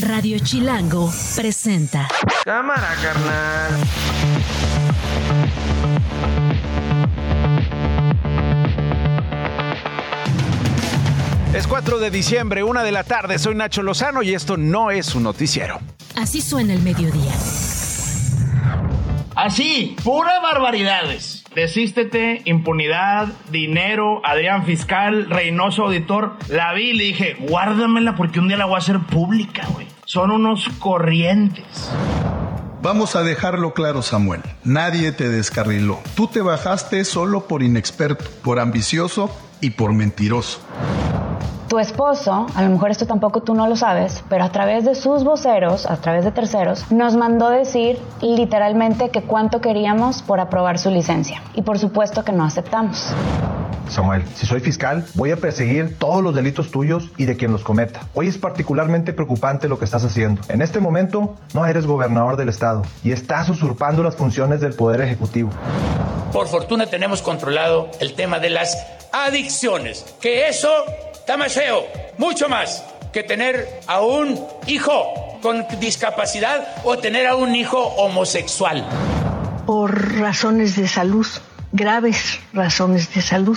Radio Chilango presenta. Cámara, carnal. Es 4 de diciembre, una de la tarde. Soy Nacho Lozano y esto no es un noticiero. Así suena el mediodía. Así, pura barbaridades. Desístete, impunidad, dinero, Adrián Fiscal, Reynoso Auditor. La vi y le dije, guárdamela porque un día la voy a hacer pública, güey. Son unos corrientes. Vamos a dejarlo claro, Samuel. Nadie te descarriló. Tú te bajaste solo por inexperto, por ambicioso y por mentiroso. Tu esposo, a lo mejor esto tampoco tú no lo sabes, pero a través de sus voceros, a través de terceros, nos mandó decir literalmente que cuánto queríamos por aprobar su licencia. Y por supuesto que no aceptamos. Samuel, si soy fiscal, voy a perseguir todos los delitos tuyos y de quien los cometa. Hoy es particularmente preocupante lo que estás haciendo. En este momento no eres gobernador del estado y estás usurpando las funciones del Poder Ejecutivo. Por fortuna tenemos controlado el tema de las adicciones, que eso está más feo, mucho más que tener a un hijo con discapacidad o tener a un hijo homosexual. Por razones de salud, graves razones de salud,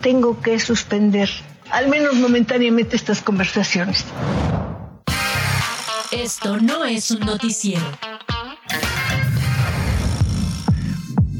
tengo que suspender, al menos momentáneamente, estas conversaciones. Esto no es un noticiero.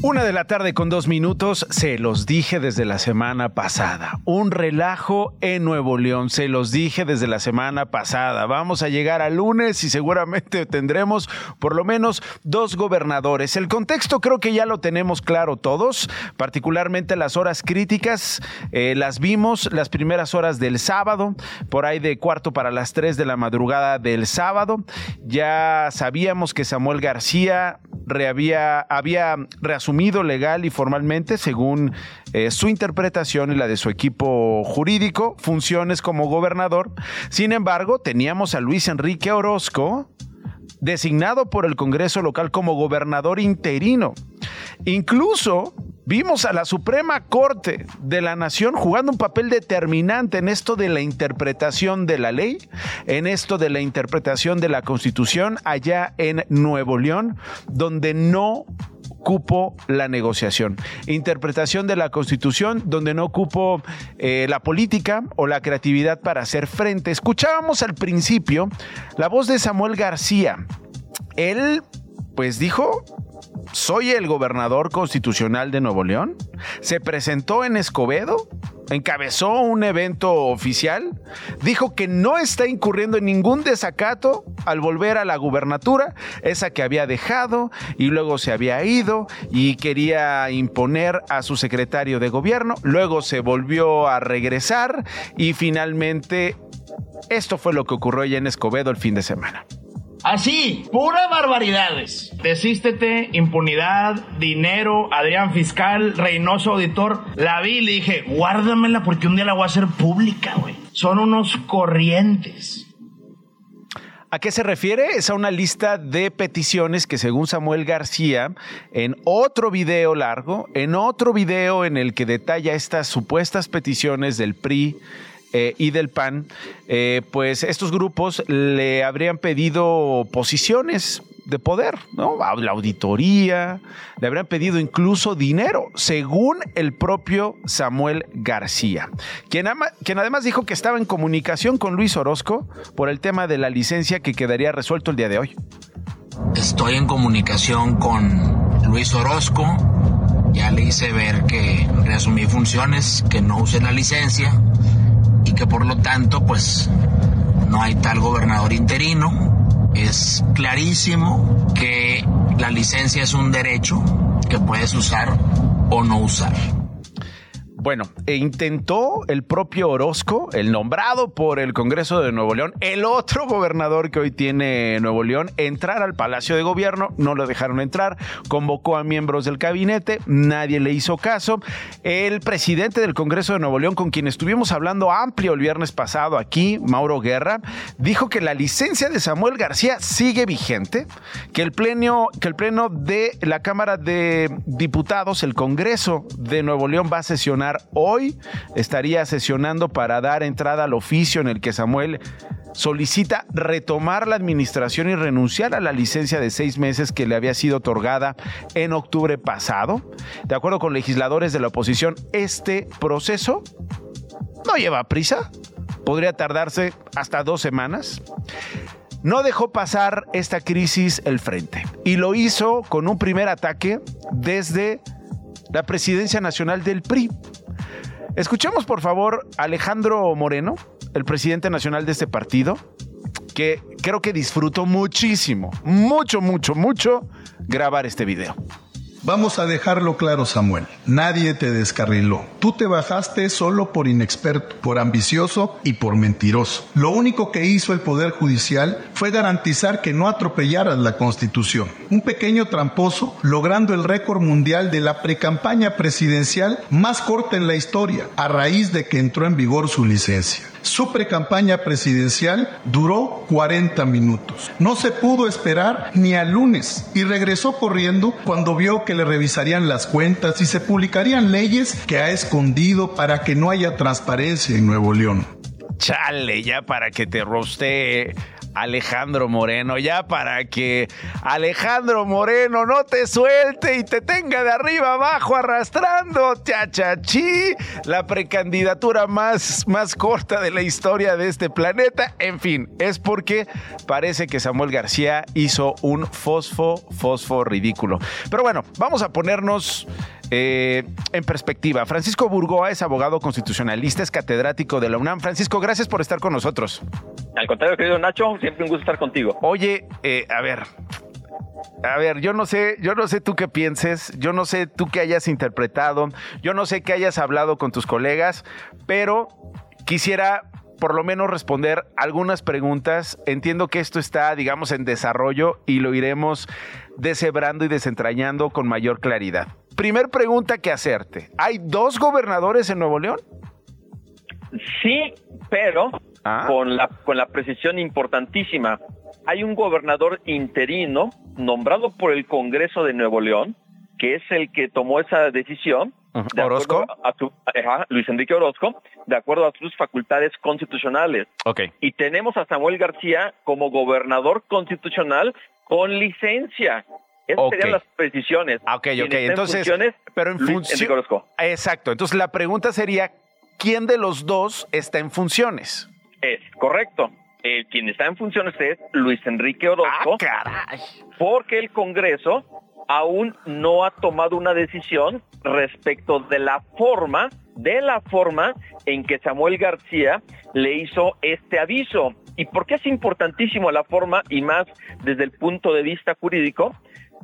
Una de la tarde con dos minutos, se los dije desde la semana pasada. Un relajo en Nuevo León, se los dije desde la semana pasada. Vamos a llegar al lunes y seguramente tendremos por lo menos dos gobernadores. El contexto creo que ya lo tenemos claro todos, particularmente las horas críticas. eh, las vimos las primeras horas del sábado, por ahí de cuarto para las tres de la madrugada del sábado. Ya sabíamos que Samuel García rehabía, había reasumido legal y formalmente, según eh, su interpretación y la de su equipo jurídico, funciones como gobernador. Sin embargo, teníamos a Luis Enrique Orozco, designado por el Congreso local como gobernador interino. Incluso vimos a la Suprema Corte de la Nación jugando un papel determinante en esto de la interpretación de la ley, en esto de la interpretación de la Constitución allá en Nuevo León, donde no cupo la negociación. Interpretación de la Constitución donde no cupo eh, la política o la creatividad para hacer frente. Escuchábamos al principio la voz de Samuel García. Él, pues dijo, soy el gobernador constitucional de Nuevo León. Se presentó en Escobedo, encabezó un evento oficial, dijo que no está incurriendo en ningún desacato al volver a la gubernatura, esa que había dejado y luego se había ido y quería imponer a su secretario de gobierno, luego se volvió a regresar y finalmente esto fue lo que ocurrió ya en Escobedo el fin de semana. Así, pura barbaridades. Desístete, impunidad, dinero, Adrián Fiscal, Reynoso Auditor. La vi y le dije, guárdamela porque un día la voy a hacer pública, güey. Son unos corrientes. ¿A qué se refiere? Es a una lista de peticiones que según Samuel García, en otro video largo, en otro video en el que detalla estas supuestas peticiones del PRI, eh, y del PAN, eh, pues estos grupos le habrían pedido posiciones de poder, ¿no? La auditoría, le habrían pedido incluso dinero, según el propio Samuel García, quien, ama- quien además dijo que estaba en comunicación con Luis Orozco por el tema de la licencia que quedaría resuelto el día de hoy. Estoy en comunicación con Luis Orozco. Ya le hice ver que reasumí funciones, que no usé la licencia y que por lo tanto pues no hay tal gobernador interino. Es clarísimo que la licencia es un derecho que puedes usar o no usar. Bueno, e intentó el propio Orozco, el nombrado por el Congreso de Nuevo León, el otro gobernador que hoy tiene Nuevo León, entrar al Palacio de Gobierno, no lo dejaron entrar, convocó a miembros del gabinete, nadie le hizo caso. El presidente del Congreso de Nuevo León, con quien estuvimos hablando amplio el viernes pasado aquí, Mauro Guerra, dijo que la licencia de Samuel García sigue vigente, que el pleno, que el pleno de la Cámara de Diputados, el Congreso de Nuevo León va a sesionar hoy, estaría sesionando para dar entrada al oficio en el que Samuel solicita retomar la administración y renunciar a la licencia de seis meses que le había sido otorgada en octubre pasado. De acuerdo con legisladores de la oposición, este proceso no lleva prisa, podría tardarse hasta dos semanas. No dejó pasar esta crisis el frente y lo hizo con un primer ataque desde la presidencia nacional del PRI. Escuchemos por favor a Alejandro Moreno, el presidente nacional de este partido, que creo que disfrutó muchísimo, mucho, mucho, mucho grabar este video. Vamos a dejarlo claro, Samuel. Nadie te descarriló. Tú te bajaste solo por inexperto, por ambicioso y por mentiroso. Lo único que hizo el Poder Judicial fue garantizar que no atropellaras la Constitución. Un pequeño tramposo logrando el récord mundial de la precampaña presidencial más corta en la historia, a raíz de que entró en vigor su licencia. Su precampaña presidencial duró 40 minutos. No se pudo esperar ni al lunes y regresó corriendo cuando vio que le revisarían las cuentas y se publicarían leyes que ha escondido para que no haya transparencia en Nuevo León. Chale, ya para que te roste Alejandro Moreno, ya para que Alejandro Moreno no te suelte y te tenga de arriba abajo arrastrando, chachachi, la precandidatura más, más corta de la historia de este planeta. En fin, es porque parece que Samuel García hizo un fosfo, fosfo ridículo. Pero bueno, vamos a ponernos eh, en perspectiva. Francisco Burgoa es abogado constitucionalista, es catedrático de la UNAM. Francisco, gracias por estar con nosotros. Al contrario, querido Nacho, siempre un gusto estar contigo. Oye, eh, a ver, a ver, yo no sé, yo no sé tú qué pienses, yo no sé tú qué hayas interpretado, yo no sé qué hayas hablado con tus colegas, pero quisiera por lo menos responder algunas preguntas. Entiendo que esto está, digamos, en desarrollo y lo iremos deshebrando y desentrañando con mayor claridad. Primer pregunta que hacerte. ¿Hay dos gobernadores en Nuevo León? Sí, pero ah. con, la, con la precisión importantísima. Hay un gobernador interino nombrado por el Congreso de Nuevo León, que es el que tomó esa decisión. ¿Orozco? Luis Enrique Orozco, de acuerdo a sus facultades constitucionales. Okay. Y tenemos a Samuel García como gobernador constitucional con licencia. Esas serían las precisiones. Ah, ok, ok. Entonces, pero en función. Exacto. Entonces la pregunta sería: ¿quién de los dos está en funciones? Es correcto. Eh, quien está en funciones es Luis Enrique Orozco. Ah, caray. Porque el Congreso aún no ha tomado una decisión respecto de la forma, de la forma en que Samuel García le hizo este aviso. ¿Y por qué es importantísimo la forma y más desde el punto de vista jurídico?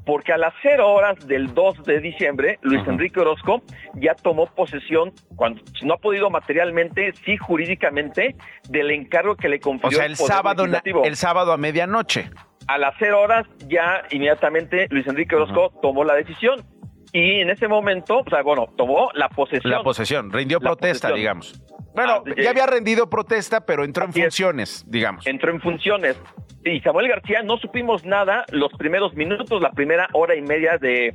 Porque a las cero horas del 2 de diciembre, Luis Enrique Orozco ya tomó posesión, cuando no ha podido materialmente, sí jurídicamente, del encargo que le confirió o sea, el, sábado, el sábado a medianoche. A las cero horas ya inmediatamente Luis Enrique Orozco tomó la decisión. Y en ese momento, o sea, bueno, tomó la posesión. La posesión, rindió protesta, digamos. Bueno, ah, ya había rendido protesta, pero entró en funciones, digamos. Entró en funciones. Y Samuel García no supimos nada los primeros minutos, la primera hora y media de,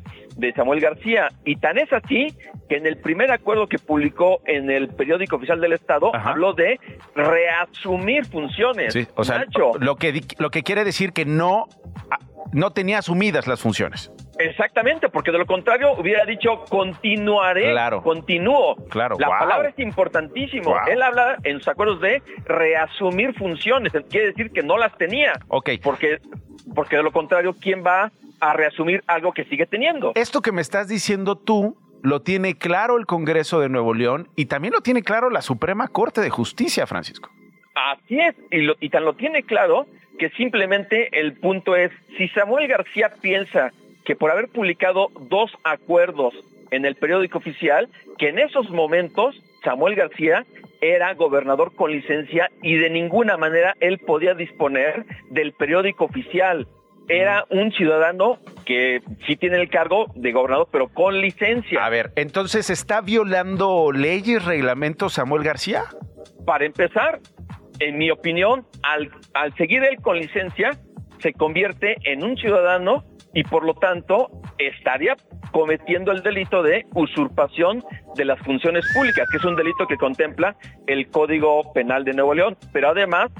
Samuel García. Y tan es así que en el primer acuerdo que publicó en el periódico oficial del Estado habló de reasumir funciones. Sí, o sea, lo que, lo que quiere decir que no, no tenía asumidas las funciones. Exactamente, porque de lo contrario hubiera dicho continuaré, claro. continúo. Claro, La palabra es importantísimo. Él habla en sus acuerdos de reasumir funciones, quiere decir que no las tenía. Ok. Porque, porque de lo contrario, ¿quién va a reasumir algo que sigue teniendo? Esto que me estás diciendo tú lo tiene claro el Congreso de Nuevo León y también lo tiene claro la Suprema Corte de Justicia, Francisco. Así es, y, lo, y tan lo tiene claro que simplemente el punto es, si Samuel García piensa que por haber publicado dos acuerdos en el periódico oficial, que en esos momentos Samuel García era gobernador con licencia y de ninguna manera él podía disponer del periódico oficial. Era un ciudadano que sí tiene el cargo de gobernador, pero con licencia. A ver, entonces, ¿está violando leyes, reglamentos Samuel García? Para empezar, en mi opinión, al, al seguir él con licencia, se convierte en un ciudadano y por lo tanto estaría cometiendo el delito de usurpación de las funciones públicas, que es un delito que contempla el Código Penal de Nuevo León. Pero además,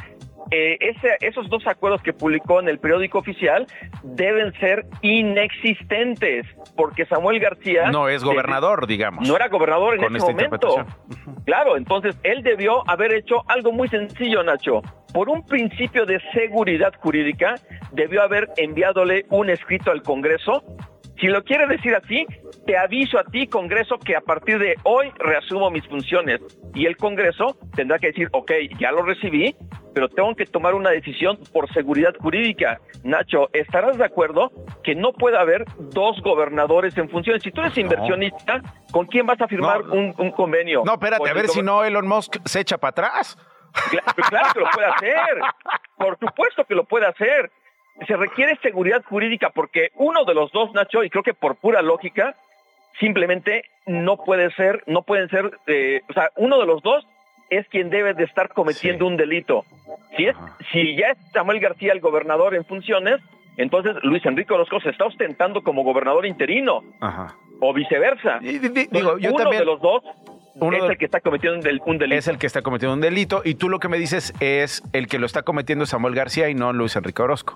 eh, ese, esos dos acuerdos que publicó en el periódico oficial deben ser inexistentes, porque Samuel García... No es gobernador, digamos. No era gobernador en con ese momento. Claro, entonces él debió haber hecho algo muy sencillo, Nacho. Por un principio de seguridad jurídica, debió haber enviádole un escrito al Congreso si lo quiere decir así, te aviso a ti, Congreso, que a partir de hoy reasumo mis funciones. Y el Congreso tendrá que decir, ok, ya lo recibí, pero tengo que tomar una decisión por seguridad jurídica. Nacho, ¿estarás de acuerdo que no puede haber dos gobernadores en funciones? Si tú eres inversionista, ¿con quién vas a firmar un, un, convenio? No, espérate, a ver si no Elon Musk se echa para atrás. Claro, claro que lo puede hacer. Por supuesto que lo puede hacer. Se requiere seguridad jurídica porque uno de los dos, Nacho, y creo que por pura lógica, simplemente no puede ser, no pueden ser, eh, o sea, uno de los dos es quien debe de estar cometiendo un delito. Si es, si ya es Samuel García el gobernador en funciones, entonces Luis Enrique Orozco se está ostentando como gobernador interino Ajá. o viceversa. digo, yo uno también- de los dos Uno es de- el que está cometiendo un, del- delito. Es el que está cometiendo un delito y tú lo que me dices es el que lo está cometiendo Samuel García y no Luis Enrique Orozco.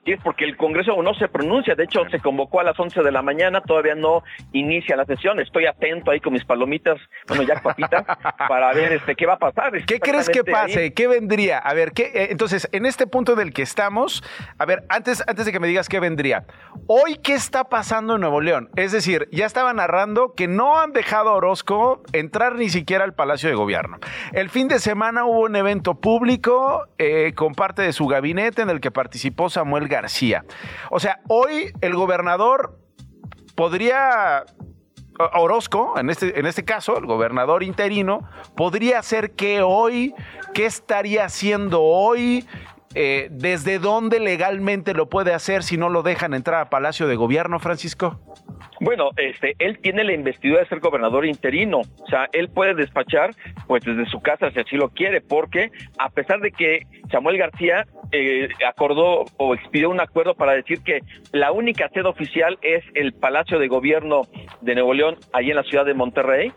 Así es, porque el Congreso no se pronuncia. De hecho, se convocó a las 11 de la mañana, todavía no inicia la sesión. Estoy atento ahí con mis palomitas, bueno, ya papitas, para ver este qué va a pasar. ¿Qué crees que pase? ahí. ¿Qué vendría? A ver, ¿qué, eh, entonces, en este punto en el que estamos, a ver, antes, antes de que me digas qué vendría, hoy, ¿qué está pasando en Nuevo León? Es decir, ya estaba narrando que no han dejado a Orozco entrar ni siquiera al Palacio de Gobierno. El fin de semana hubo un evento público eh, con parte de su gabinete en el que participó Samuel García. O sea, hoy el gobernador podría Orozco, en este, en este caso, el gobernador interino, podría ser que hoy, ¿qué estaría haciendo hoy? Eh, ¿Desde dónde legalmente lo puede hacer si no lo dejan entrar a Palacio de Gobierno, Francisco? Bueno, este, él tiene la investidura de ser gobernador interino, o sea, él puede despachar, pues desde su casa si así lo quiere, porque a pesar de que Samuel García eh, acordó o expidió un acuerdo para decir que la única sede oficial es el Palacio de Gobierno de Nuevo León, ahí en la ciudad de Monterrey,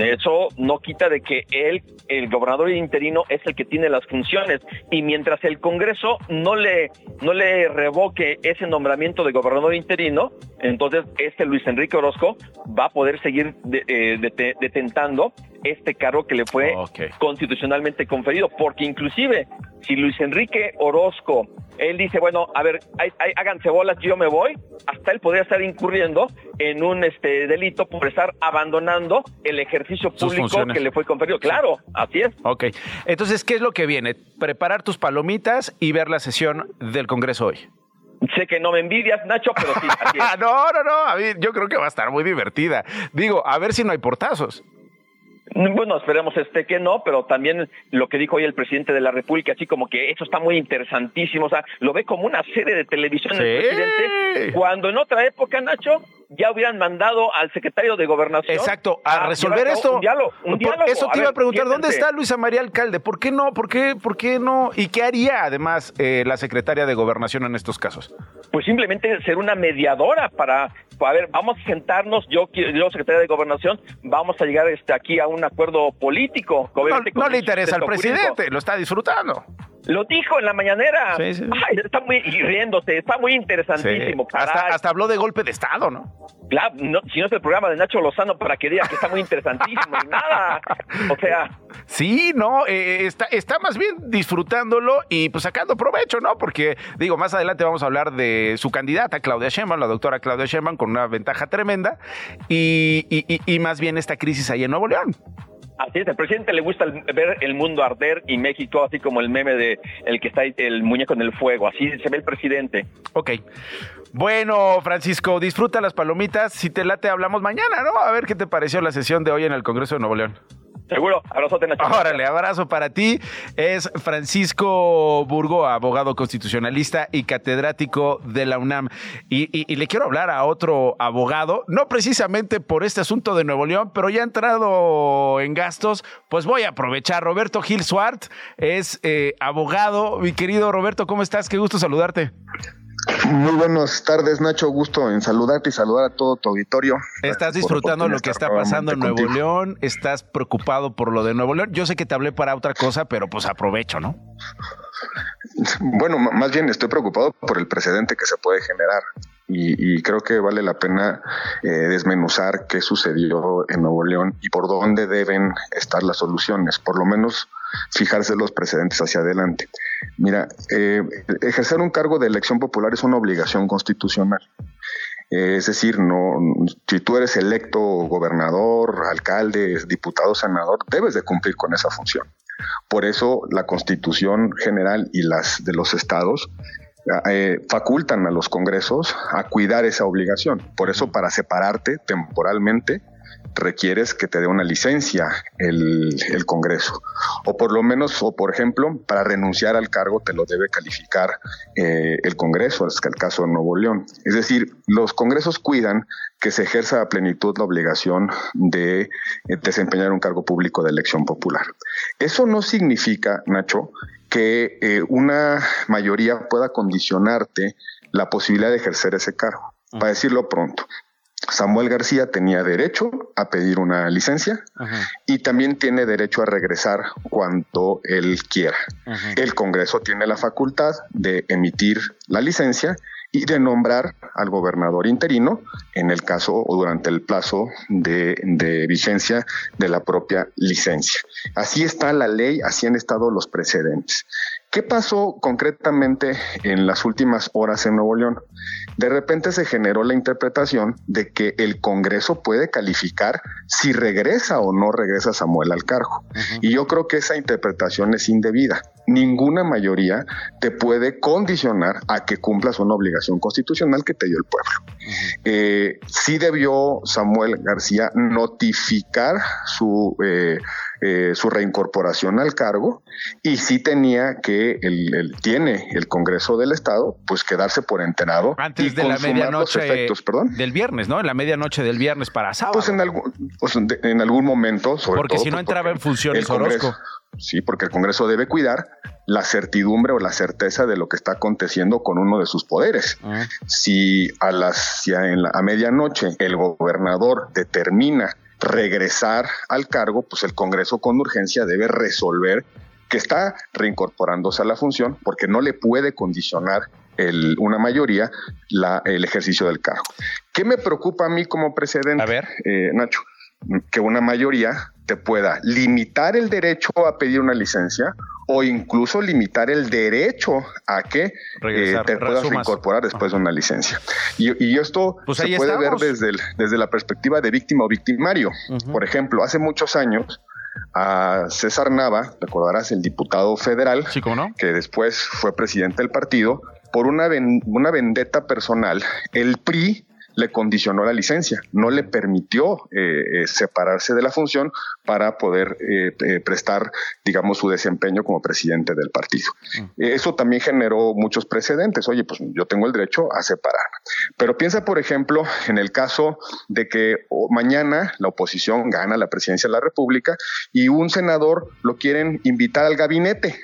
eso no quita de que él, el gobernador interino, es el que tiene las funciones. Y mientras el Congreso no le, no le revoque ese nombramiento de gobernador interino, entonces este Luis Enrique Orozco va a poder seguir de- eh, dete- detentando este cargo que le fue constitucionalmente conferido. Porque inclusive, si Luis Enrique Orozco, él dice, bueno, a ver, hay- hay- háganse bolas, yo me voy, hasta él podría estar incurriendo en un este delito por estar abandonando el ejercicio público que le fue conferido. Claro, así es. Ok. Entonces, ¿qué es lo que viene? Preparar tus palomitas y ver la sesión del Congreso hoy. Sé que no me envidias, Nacho, pero sí. Ah, no, no, no. A mí, yo creo que va a estar muy divertida. Digo, a ver si no hay portazos. Bueno, esperemos este que no, pero también lo que dijo hoy el presidente de la República, así como que eso está muy interesantísimo, o sea, lo ve como una serie de televisión el presidente, cuando en otra época, Nacho, ya hubieran mandado al secretario de Gobernación Exacto, a resolver esto. Un diálogo, un Por- diálogo. Eso te iba a preguntar, ¿dónde está Luisa María Alcalde? ¿Por qué no? ¿Por qué, por qué no? ¿Y qué haría además eh, la secretaria de Gobernación en estos casos? Pues simplemente ser una mediadora para, a ver, vamos a sentarnos, yo, yo secretaria de Gobernación, vamos a llegar este, aquí a un acuerdo político. No, no le interesa al jurídico. presidente, lo está disfrutando. Lo dijo en la mañanera. Sí, sí. Ay, está muy y riéndose, está muy interesantísimo. Sí. Hasta, habló de golpe de Estado, ¿no? Claro, no, si no es el programa de Nacho Lozano para que diga que está muy interesantísimo y nada. O sea, Sí, no, eh, está, está más bien disfrutándolo y pues sacando provecho, ¿no? Porque, digo, más adelante vamos a hablar de su candidata, Claudia Sheinbaum, la doctora Claudia Sheinbaum, con una ventaja tremenda y, y- y- y más bien esta crisis ahí en Nuevo León. Así es, al presidente le gusta ver el mundo arder y México así como el meme de el que está el muñeco en el fuego, así se ve el presidente. Ok. Bueno, Francisco, disfruta las palomitas. Si te late, hablamos mañana, ¿no? A ver qué te pareció la sesión de hoy en el Congreso de Nuevo León. Seguro, abrazote Nacho. Órale, abrazo para ti. Es Francisco Burgo, abogado constitucionalista y catedrático de la UNAM. Y, y- y le quiero hablar a otro abogado, no precisamente por este asunto de Nuevo León, pero ya ha entrado en gastos, pues voy a aprovechar. Roberto Gil Suart es eh, abogado. Mi querido Roberto, ¿cómo estás? Qué gusto saludarte. Muy buenas tardes, Nacho. Gusto en saludarte y saludar a todo tu auditorio. ¿Estás disfrutando lo que está pasando en Nuevo León? ¿Estás preocupado por lo de Nuevo León? Yo sé que te hablé para otra cosa, pero pues aprovecho, ¿no? Bueno, más bien estoy preocupado por el precedente que se puede generar. Y, creo que vale la pena eh, desmenuzar qué sucedió en Nuevo León y por dónde deben estar las soluciones, por lo menos fijarse los precedentes hacia adelante. Mira, eh, ejercer un cargo de elección popular es una obligación constitucional. Es decir, no, si tú eres electo gobernador, alcalde, diputado, senador, debes de cumplir con esa función. Por eso la Constitución General y las de los estados eh, facultan a los congresos a cuidar esa obligación. Por eso, para separarte temporalmente, requieres que te dé una licencia el, Congreso. O por lo menos, o por ejemplo, para renunciar al cargo te lo debe calificar eh, el Congreso, es el caso de Nuevo León. Es decir, los Congresos cuidan que se ejerza a plenitud la obligación de eh, desempeñar un cargo público de elección popular. Eso no significa, Nacho, que eh, una mayoría pueda condicionarte la posibilidad de ejercer ese cargo. Para decirlo pronto, Samuel García tenía derecho a pedir una licencia y también tiene derecho a regresar cuando él quiera. El Congreso tiene la facultad de emitir la licencia y de nombrar al gobernador interino en el caso o durante el plazo de, de, vigencia de la propia licencia. Así está la ley, así han estado los precedentes. ¿Qué pasó concretamente en las últimas horas en Nuevo León? De repente se generó la interpretación de que el Congreso puede calificar si regresa o no regresa Samuel al cargo. Y yo creo que esa interpretación es indebida. Ninguna mayoría te puede condicionar a que cumplas una obligación constitucional que te dio el pueblo. Eh, sí debió Samuel García notificar su eh, eh, su reincorporación al cargo y sí tenía que, el, tiene el Congreso del Estado, pues quedarse por enterado. Antes de la medianoche del viernes, ¿no? En la medianoche del viernes para sábado. Pues en algún, pues en algún momento, sobre Porque si no pues, entraba en funciones Orozco. Sí, porque el Congreso debe cuidar la certidumbre o la certeza de lo que está aconteciendo con uno de sus poderes. Ah. Si a las si en la, a medianoche el gobernador determina regresar al cargo, pues el Congreso con urgencia debe resolver que está reincorporándose a la función porque no le puede condicionar el, una mayoría la, el ejercicio del cargo. ¿Qué me preocupa a mí como presidente, a ver. Eh, Nacho? Que una mayoría te pueda limitar el derecho a pedir una licencia o incluso limitar el derecho a que eh, te puedas incorporar después de una licencia. Y, esto pues se puede ver desde, desde la perspectiva de víctima o victimario. Por ejemplo, hace muchos años a César Nava, recordarás, el diputado federal, que después fue presidente del partido, por una, una vendetta personal, el PRI le condicionó la licencia, no le permitió eh, eh, separarse de la función para poder eh, prestar, digamos, su desempeño como presidente del partido. Mm. Eso también generó muchos precedentes. Oye, pues yo tengo el derecho a separarme. Pero piensa, por ejemplo, en el caso de que mañana la oposición gana la presidencia de la República y un senador lo quieren invitar al gabinete.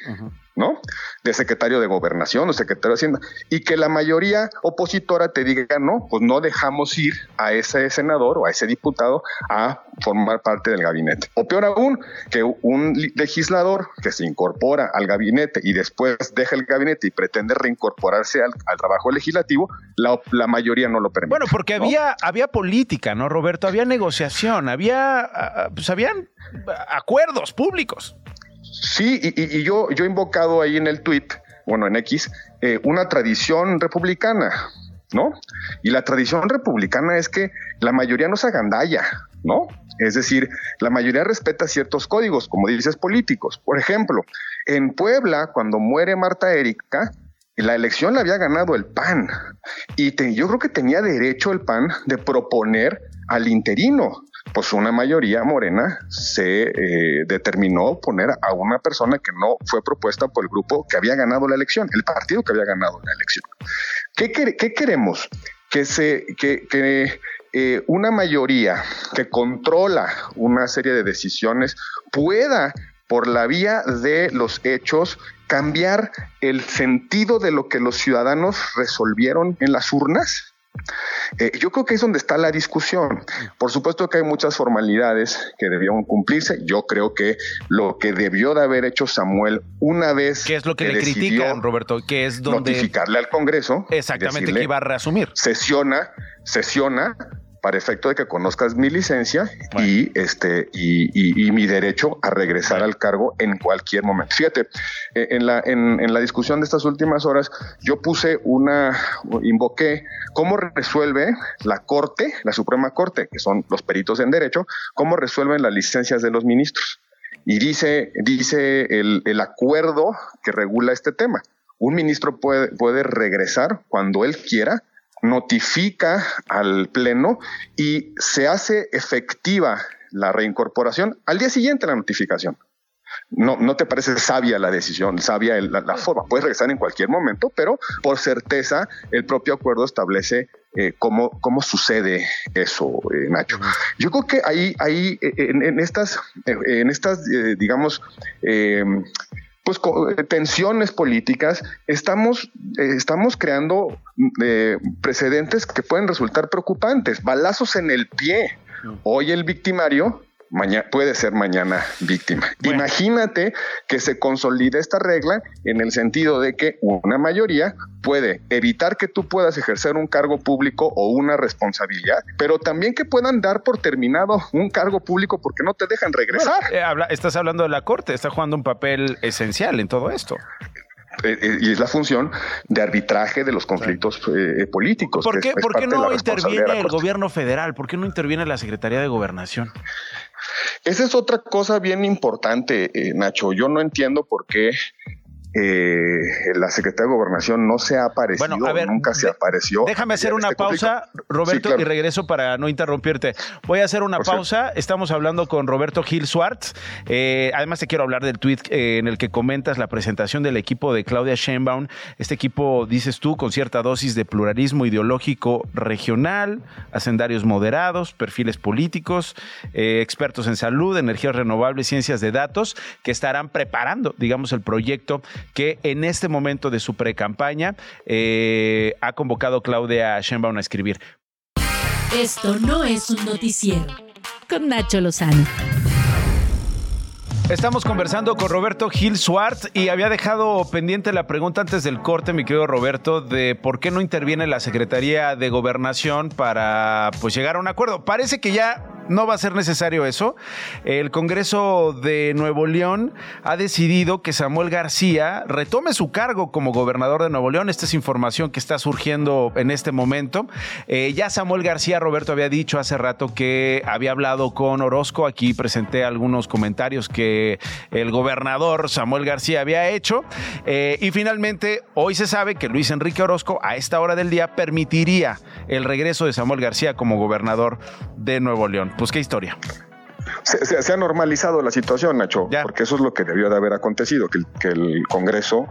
¿No? De secretario de gobernación o secretario de hacienda, y que la mayoría opositora te diga, no, pues no dejamos ir a ese senador o a ese diputado a formar parte del gabinete. O peor aún, que un legislador que se incorpora al gabinete y después deja el gabinete y pretende reincorporarse al, trabajo legislativo, la, mayoría no lo permite. Bueno, porque había, había política, ¿no, Roberto? Había negociación, había, ah, ah, pues habían acuerdos públicos. Sí, y, yo, yo he invocado ahí en el tweet, bueno, en X, eh, una tradición republicana, ¿no? Y la tradición republicana es que la mayoría no se agandalla, ¿no? Es decir, la mayoría respeta ciertos códigos, como dices, políticos. Por ejemplo, en Puebla, cuando muere Marta Erika, la elección la había ganado el PAN. Y yo creo que tenía derecho el PAN de proponer al interino pues una mayoría morena se eh, determinó poner a una persona que no fue propuesta por el grupo que había ganado la elección, el partido que había ganado la elección. ¿Qué, queremos? Que, se, que, eh, una mayoría que controla una serie de decisiones pueda, por la vía de los hechos, cambiar el sentido de lo que los ciudadanos resolvieron en las urnas? Eh, yo creo que es donde está la discusión. Por supuesto que hay muchas formalidades que debieron cumplirse. Yo creo que lo que debió de haber hecho Samuel una vez ¿Qué es lo que, le critican, Roberto? Que es donde notificarle al Congreso. Exactamente, que iba a reasumir. Sesiona, sesiona para efecto de que conozcas mi licencia y este y, mi derecho a regresar al cargo en cualquier momento. Fíjate, eh, en la, en, la discusión de estas últimas horas, yo puse una, invoqué cómo resuelve la Corte, la Suprema Corte, que son los peritos en derecho, cómo resuelven las licencias de los ministros. Y dice, dice el, el acuerdo que regula este tema. Un ministro puede, puede regresar cuando él quiera notifica al Pleno y se hace efectiva la reincorporación al día siguiente la notificación. No, no te parece sabia la decisión, sabia la, forma. Puedes regresar en cualquier momento, pero por certeza el propio acuerdo establece eh, cómo, cómo sucede eso, eh, Nacho. Yo creo que ahí, ahí eh, en, estas, en estas, digamos, pues eh, tensiones políticas, estamos, eh, estamos creando eh, precedentes que pueden resultar preocupantes, balazos en el pie. Hoy el victimario mañana, puede ser mañana víctima. Imagínate que se consolide esta regla en el sentido de que una mayoría puede evitar que tú puedas ejercer un cargo público o una responsabilidad, pero también que puedan dar por terminado un cargo público porque no te dejan regresar. Eh, estás hablando de la Corte, está jugando un papel esencial en todo esto eh, eh, y es la función de arbitraje de los conflictos políticos. ¿Por qué, ¿por qué no interviene el gobierno federal? ¿Por qué no interviene la Secretaría de Gobernación? Esa es otra cosa bien importante, eh, Nacho. Yo no entiendo por qué eh, la Secretaría de Gobernación no se ha aparecido, nunca se apareció. Déjame hacer una este pausa, Roberto, y regreso para no interrumpirte. Voy a hacer una pausa. Estamos hablando con Roberto Gil Swartz. Eh, además, te quiero hablar del tweet eh, en el que comentas la presentación del equipo de Claudia Sheinbaum. Este equipo, dices tú, con cierta dosis de pluralismo ideológico regional, hacendarios moderados, perfiles políticos, expertos en salud, energías renovables, ciencias de datos, que estarán preparando, digamos, el proyecto que en este momento de su pre-campaña eh, ha convocado Claudia Sheinbaum a escribir. Esto no es un noticiero. Con Nacho Lozano. Estamos conversando con Roberto Gil Suárez y había dejado pendiente la pregunta antes del corte, mi querido Roberto, de por qué no interviene la Secretaría de Gobernación para pues llegar a un acuerdo. Parece que ya no va a ser necesario eso. El Congreso de Nuevo León ha decidido que Samuel García retome su cargo como gobernador de Nuevo León. Esta es información que está surgiendo en este momento. Eh, ya Samuel García, Roberto había dicho hace rato que había hablado con Orozco. Aquí presenté algunos comentarios que el gobernador Samuel García había hecho. Eh, y finalmente, hoy se sabe que Luis Enrique Orozco a esta hora del día permitiría el regreso de Samuel García como gobernador de Nuevo León pues qué historia. Se, ha normalizado la situación, Nacho, porque eso es lo que debió de haber acontecido, que el, Congreso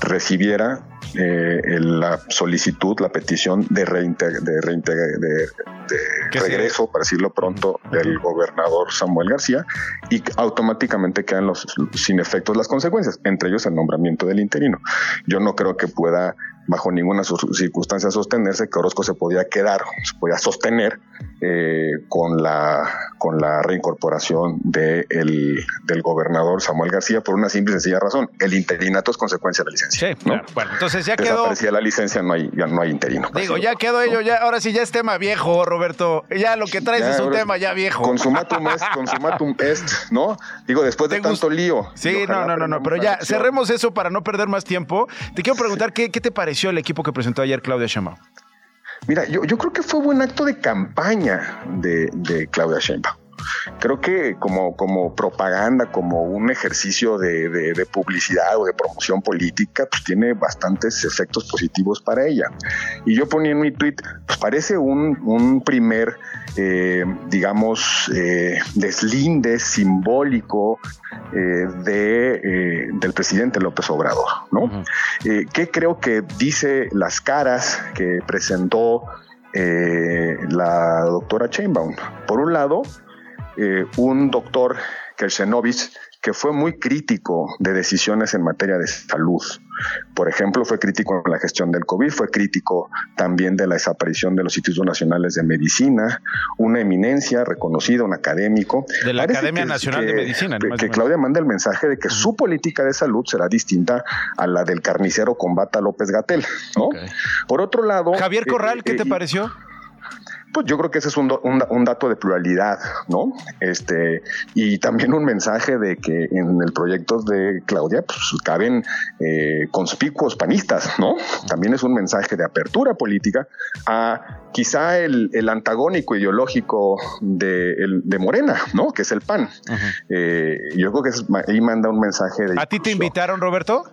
recibiera eh, la solicitud, la petición de, de, de, regreso, para decirlo pronto, del gobernador Samuel García y automáticamente quedan los, sin efectos las consecuencias, entre ellos el nombramiento del interino. Yo no creo que pueda bajo ninguna circunstancia sostenerse que Orozco se podía quedar, se podía sostener eh, con, la, con la reincorporación de el, del gobernador Samuel García por una simple y sencilla razón. El interinato es consecuencia de la licencia. Sí, Bueno, entonces ya quedó. la licencia, no hay, ya no hay interino. Digo, ya quedó ello, ya, ahora sí ya es tema viejo, Roberto. Ya lo que traes es un tema ya viejo. Consumatum est, consumatum est, ¿no? Digo, después de tanto lío. Sí, no, no, no, no, pero ya cerremos eso para no perder más tiempo. Te quiero preguntar, ¿qué, qué te pareció? El equipo que presentó ayer Claudia Sheinbaum? Mira, yo, creo que fue buen acto de campaña de, de Claudia Sheinbaum creo que como, como propaganda, como un ejercicio de, publicidad o de promoción política, pues tiene bastantes efectos positivos para ella. Y yo ponía en mi tweet, pues parece un, primer, eh, digamos, eh, deslinde simbólico eh, de, del presidente López Obrador, ¿no? ¿Qué creo que dice las caras que presentó la doctora Chainbaum? Por un lado, eh, un doctor Kershenovich que fue muy crítico de decisiones en materia de salud. Por ejemplo, fue crítico en la gestión del COVID, fue crítico también de la desaparición de los institutos nacionales de medicina, una eminencia reconocida, un académico. De la Academia Nacional de Medicina. Que, Claudia manda el mensaje de que su política de salud será distinta a la del carnicero combata López Gatel. ¿no? Por otro lado... Javier eh, Corral, ¿qué te eh, pareció? Pues yo creo que ese es un, un, dato de pluralidad, ¿no? Este, y también un mensaje de que en el proyecto de Claudia pues, caben eh, conspicuos panistas, ¿no? También es un mensaje de apertura política a quizá el, antagónico ideológico de, de, Morena, ¿no? Que es el PAN. Eh, yo creo que ahí manda un mensaje de... ¿A ti te invitaron, Roberto?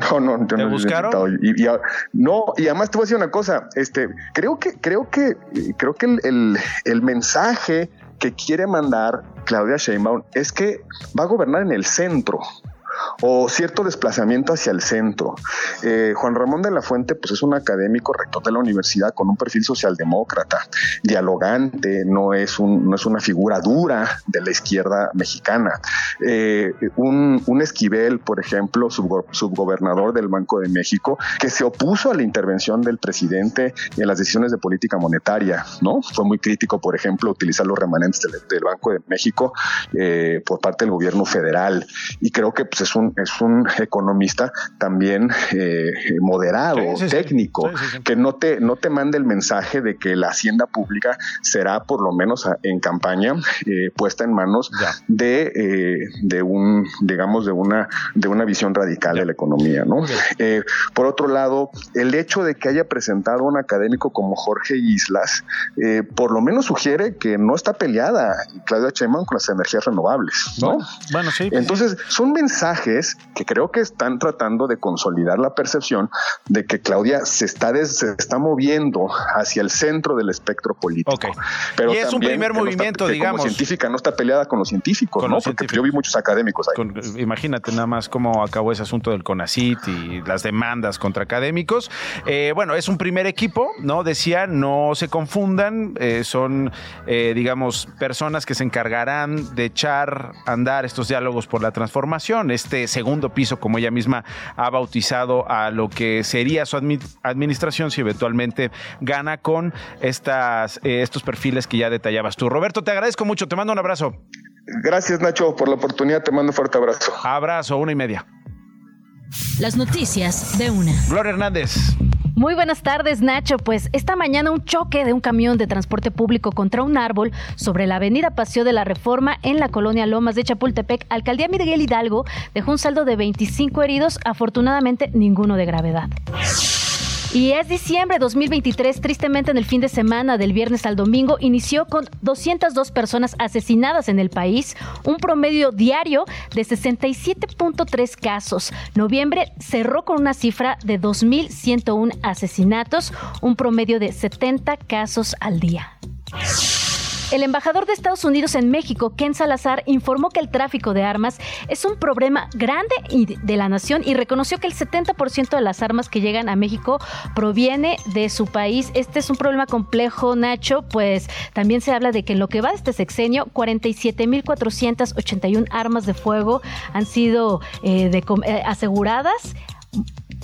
No, no, yo ¿Te no buscaron? Y, y, no, y además te voy a decir una cosa, este, creo que, creo que, creo que el, el, el mensaje que quiere mandar Claudia Sheinbaum es que va a gobernar en el centro o cierto desplazamiento hacia el centro. Eh, Juan Ramón de la Fuente, pues es un académico rector de la universidad con un perfil socialdemócrata, dialogante, no es, un, no es una figura dura de la izquierda mexicana. Eh, un, un, Esquivel, por ejemplo, subgobernador del Banco de México, que se opuso a la intervención del presidente en las decisiones de política monetaria, ¿no? Fue muy crítico, por ejemplo, utilizar los remanentes del, Banco de México eh, por parte del gobierno federal. Y creo que pues, es un, es un economista también eh, moderado, técnico, que no te, no te mande el mensaje de que la hacienda pública será por lo menos en campaña eh, puesta en manos de, eh, de un, digamos, de una, de una visión radical de la economía, ¿no? por otro lado, el hecho de que haya presentado un académico como Jorge Islas, por lo menos sugiere que no está peleada Claudia Sheinbaum con las energías renovables, ¿no? Bueno, sí. Entonces, son mensajes que creo que están tratando de consolidar la percepción de que Claudia se está, se está moviendo hacia el centro del espectro político. Pero y es un primer movimiento, digamos. Como científica no está peleada con los científicos, ¿no? Porque yo vi muchos académicos ahí. imagínate nada más cómo acabó ese asunto del CONACIT y las demandas contra académicos. Eh, bueno, es un primer equipo, ¿no? Decía, no se confundan, eh, son, eh, digamos, personas que se encargarán de echar a andar estos diálogos por la transformación. Este segundo piso, como ella misma ha bautizado a lo que sería su administración si eventualmente gana con estas, eh, estos perfiles que ya detallabas tú. Roberto, te agradezco mucho, te mando un abrazo. Gracias Nacho por la oportunidad, te mando un fuerte abrazo. Abrazo, una y media. Las noticias de una. Gloria Hernández. Muy buenas tardes, Nacho. Pues esta mañana un choque de un camión de transporte público contra un árbol sobre la avenida Paseo de la Reforma en la colonia Lomas de Chapultepec, alcaldía Miguel Hidalgo, dejó un saldo de 25 heridos, afortunadamente ninguno de gravedad. Y es diciembre de 2023, tristemente en el fin de semana del viernes al domingo, inició con 202 personas asesinadas en el país, un promedio diario de 67.3 casos. Noviembre cerró con una cifra de 2.101 asesinatos, un promedio de 70 casos al día. El embajador de Estados Unidos en México, Ken Salazar, informó que el tráfico de armas es un problema grande de la nación y reconoció que el 70% de las armas que llegan a México proviene de su país. Este es un problema complejo, Nacho, pues también se habla de que en lo que va de este sexenio, 47.481 armas de fuego han sido eh, eh, aseguradas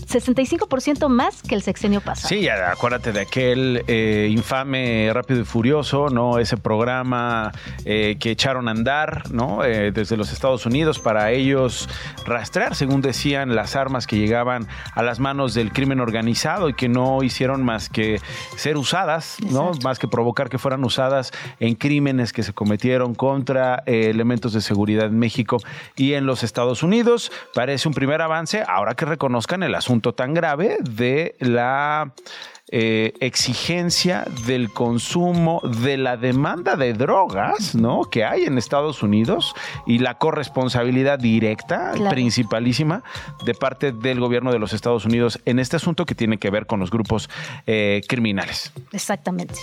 65% más que el sexenio pasado. Sí, acuérdate de aquel eh, infame Rápido y Furioso, ¿no? Ese programa eh, que echaron a andar, ¿no? Eh, desde los Estados Unidos para ellos rastrear, según decían, las armas que llegaban a las manos del crimen organizado y que no hicieron más que ser usadas, ¿no? Más que provocar que fueran usadas en crímenes que se cometieron contra elementos de seguridad en México y en los Estados Unidos. Parece un primer avance, ahora que reconozcan el asunto tan grave de la eh, exigencia del consumo, de la demanda de drogas, ¿no? Que hay en Estados Unidos y la corresponsabilidad directa, principalísima, de parte del gobierno de los Estados Unidos en este asunto que tiene que ver con los grupos eh, criminales. Exactamente.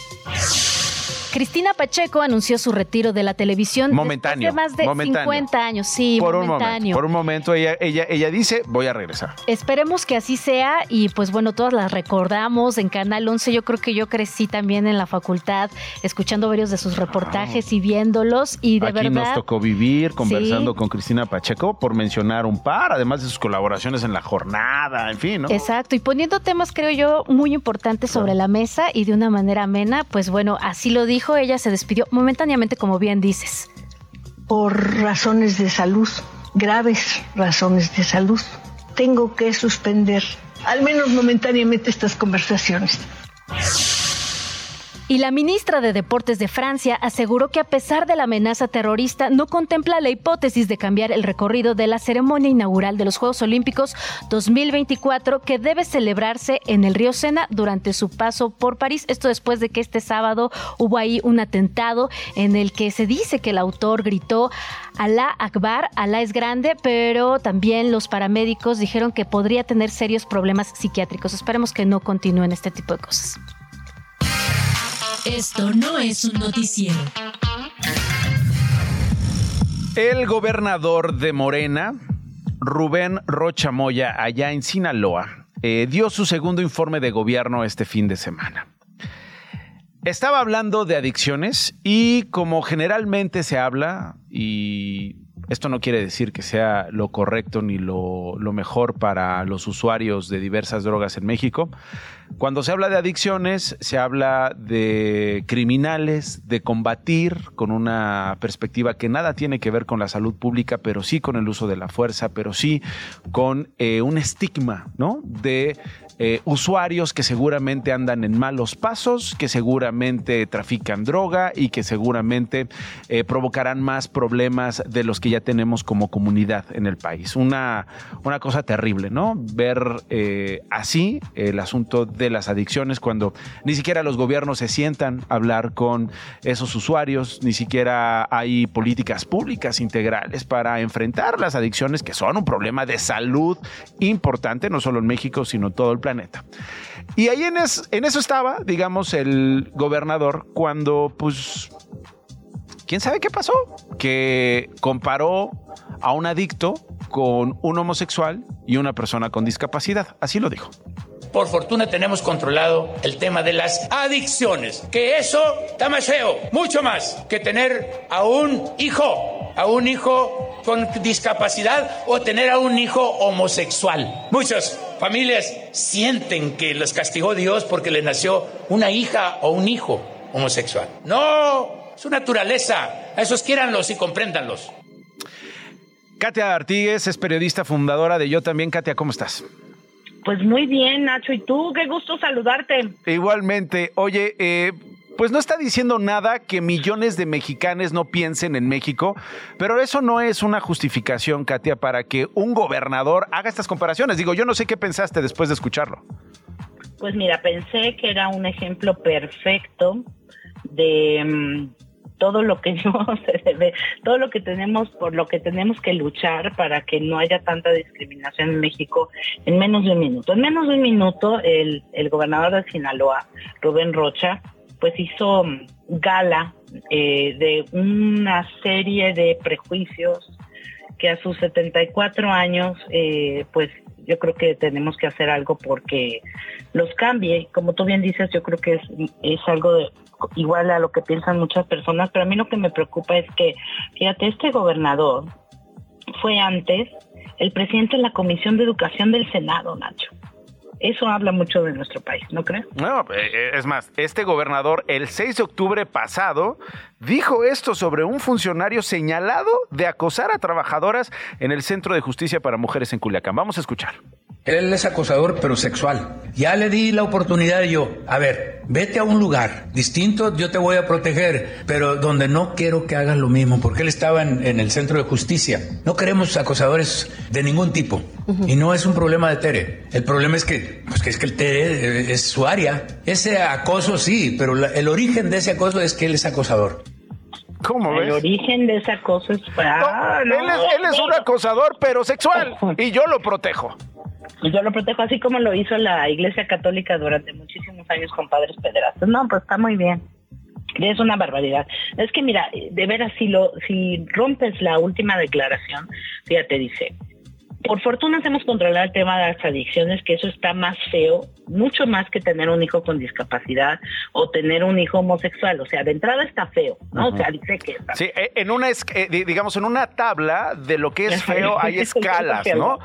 Cristina Pacheco anunció su retiro de la televisión momentáneo, de más de 50 años. Sí, por momentáneo. Un momento, por un momento ella, ella, ella dice, voy a regresar. Esperemos que así sea y pues bueno, todas las recordamos en Canal 11. Yo creo que yo crecí también en la facultad escuchando varios de sus reportajes y viéndolos y de Aquí verdad... nos tocó vivir conversando con Cristina Pacheco por mencionar un par, además de sus colaboraciones en la jornada, en fin, ¿no? Exacto, y poniendo temas creo yo muy importantes sobre la mesa y de una manera amena, pues bueno, así lo dijo, ella se despidió momentáneamente como bien dices. Por razones de salud, graves razones de salud, tengo que suspender, al menos momentáneamente, estas conversaciones. Y la ministra de Deportes de Francia aseguró que a pesar de la amenaza terrorista no contempla la hipótesis de cambiar el recorrido de la ceremonia inaugural de los Juegos Olímpicos 2024 que debe celebrarse en el río Sena durante su paso por París. Esto después de que este sábado hubo ahí un atentado en el que se dice que el autor gritó Alá Akbar, Alá es grande, pero también los paramédicos dijeron que podría tener serios problemas psiquiátricos. Esperemos que no continúen este tipo de cosas. Esto no es un noticiero. El gobernador de Morena, Rubén Rocha Moya, allá en Sinaloa, eh, dio su segundo informe de gobierno este fin de semana. Estaba hablando de adicciones y como generalmente se habla, y esto no quiere decir que sea lo correcto ni lo, lo, mejor para los usuarios de diversas drogas en México. Cuando se habla de adicciones, se habla de criminales, de combatir con una perspectiva que nada tiene que ver con la salud pública, pero sí con el uso de la fuerza, pero sí con eh, un estigma, ¿no? De eh, usuarios que seguramente andan en malos pasos, que seguramente trafican droga y que seguramente eh, provocarán más problemas de los que ya tenemos como comunidad en el país. Una, una cosa terrible, ¿no? Ver así el asunto de las adicciones cuando ni siquiera los gobiernos se sientan a hablar con esos usuarios, ni siquiera hay políticas públicas integrales para enfrentar las adicciones que son un problema de salud importante, no solo en México, sino todo el planeta. Y ahí en, en eso estaba, digamos, el gobernador cuando, pues, ¿quién sabe qué pasó? Que comparó a un adicto con un homosexual y una persona con discapacidad. Así lo dijo. Por fortuna tenemos controlado el tema de las adicciones, que eso está más feo, mucho más que tener a un hijo, a un hijo con discapacidad o tener a un hijo homosexual. Muchas familias sienten que los castigó Dios porque le nació una hija o un hijo homosexual. No, su naturaleza. A esos quiéranlos y compréndanlos. Katia Artigues es periodista fundadora de Yo también. Katia, ¿cómo estás? Pues muy bien, Nacho. ¿Y tú? Qué gusto saludarte. Igualmente. Oye, eh, pues no está diciendo nada que millones de mexicanos no piensen en México, pero eso no es una justificación, Katia, para que un gobernador haga estas comparaciones. Digo, yo no sé qué pensaste después de escucharlo. Pues mira, pensé que era un ejemplo perfecto de um, todo lo que no se debe, todo lo que tenemos, por lo que tenemos que luchar para que no haya tanta discriminación en México en menos de un minuto. En menos de un minuto, el, el gobernador de Sinaloa, Rubén Rocha, pues hizo gala eh, de una serie de prejuicios que a sus 74 años, eh, pues yo creo que tenemos que hacer algo porque los cambie. Como tú bien dices, yo creo que es, es algo de, igual a lo que piensan muchas personas, pero a mí lo que me preocupa es que, fíjate, este gobernador fue antes el presidente de la Comisión de Educación del Senado, Nacho. Eso habla mucho de nuestro país, ¿no crees? No, es más, este gobernador el 6 de octubre pasado dijo esto sobre un funcionario señalado de acosar a trabajadoras en el Centro de Justicia para Mujeres en Culiacán. Vamos a escuchar. Él es acosador, pero sexual. Ya le di la oportunidad yo, a ver, vete a un lugar distinto, yo te voy a proteger, pero donde no quiero que hagas lo mismo, porque él estaba en, en el centro de justicia. No queremos acosadores de ningún tipo. Uh -huh. Y no es un problema de Tere. El problema es que, pues que es que el Tere es su área. Ese acoso sí, pero la, el origen de ese acoso es que él es acosador. ¿Cómo ves? El origen de ese acoso es... Ah, no, no, él, es, él es un acosador, pero sexual, y yo lo protejo. Yo lo protejo así como lo hizo la Iglesia Católica durante muchísimos años con padres pederastas. No, pues está muy bien. Es una barbaridad. Es que mira, de veras, si, lo, si rompes la última declaración, fíjate, dice, por fortuna hemos controlado el tema de las adicciones, que eso está más feo, mucho más que tener un hijo con discapacidad o tener un hijo homosexual. O sea, de entrada está feo, ¿no? O sea, dice que está Sí, eh, en una, eh, digamos, en una tabla de lo que es feo hay escalas, ¿no?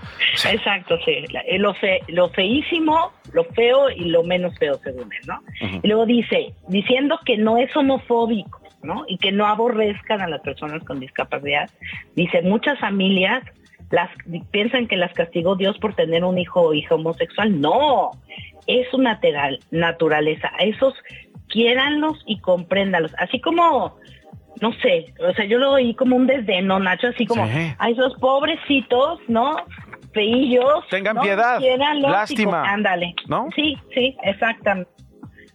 Exacto, sí. Eh, lo, fe, lo feísimo, lo feo y lo menos feo, según él, ¿no? Y luego dice, diciendo que no es homofóbico, ¿no? Y que no aborrezcan a las personas con discapacidad. Dice, muchas familias las piensan que las castigó Dios por tener un hijo o hija homosexual. No, es una naturaleza. A esos quiéranlos y compréndalos. Así como, no sé, o sea, yo lo oí como un desdeno, Nacho, así como, a esos pobrecitos, ¿no? Feillos. Tengan piedad. Lástima. ándale. ¿No? Sí, sí, exactamente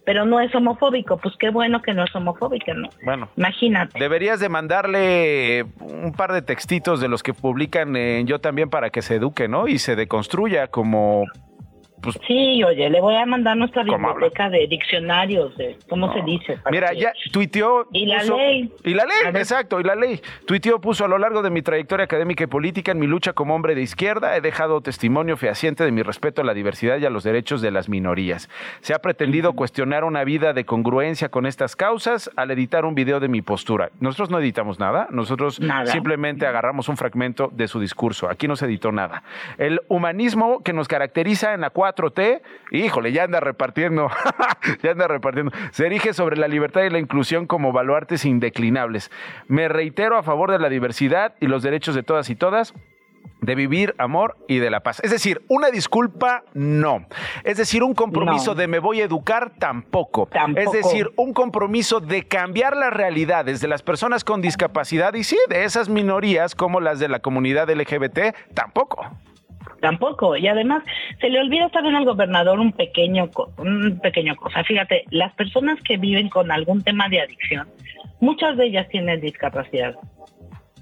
pero no es homofóbico, pues qué bueno que no es homofóbica, ¿no? Bueno. Imagínate. Deberías de mandarle un par de textitos de los que publican en Yo también para que se eduque, ¿no? Y se deconstruya como pues, sí, oye, le voy a mandar nuestra biblioteca de diccionarios, de cómo se dice. Mira, ya tuiteó. Y la ley. Y la ley, exacto, y la ley. Tuiteó, puso a lo largo de mi trayectoria académica y política en mi lucha como hombre de izquierda, he dejado testimonio fehaciente de mi respeto a la diversidad y a los derechos de las minorías. Se ha pretendido cuestionar una vida de congruencia con estas causas al editar un video de mi postura. Nosotros no editamos nada, nosotros simplemente agarramos un fragmento de su discurso. Aquí no se editó nada. El humanismo que nos caracteriza en la cual 4T, híjole, ya anda repartiendo, ya anda repartiendo. Se erige sobre la libertad y la inclusión como baluartes indeclinables. Me reitero a favor de la diversidad y los derechos de todas y todas de vivir amor y de la paz. Es decir, una disculpa, no. Es decir, un compromiso de me voy a educar, tampoco. Es decir, un compromiso de cambiar las realidades de las personas con discapacidad y sí, de esas minorías como las de la comunidad LGBT, tampoco tampoco. Y además se le olvida también al gobernador un pequeño, un pequeño cosa. Fíjate, las personas que viven con algún tema de adicción, muchas de ellas tienen discapacidad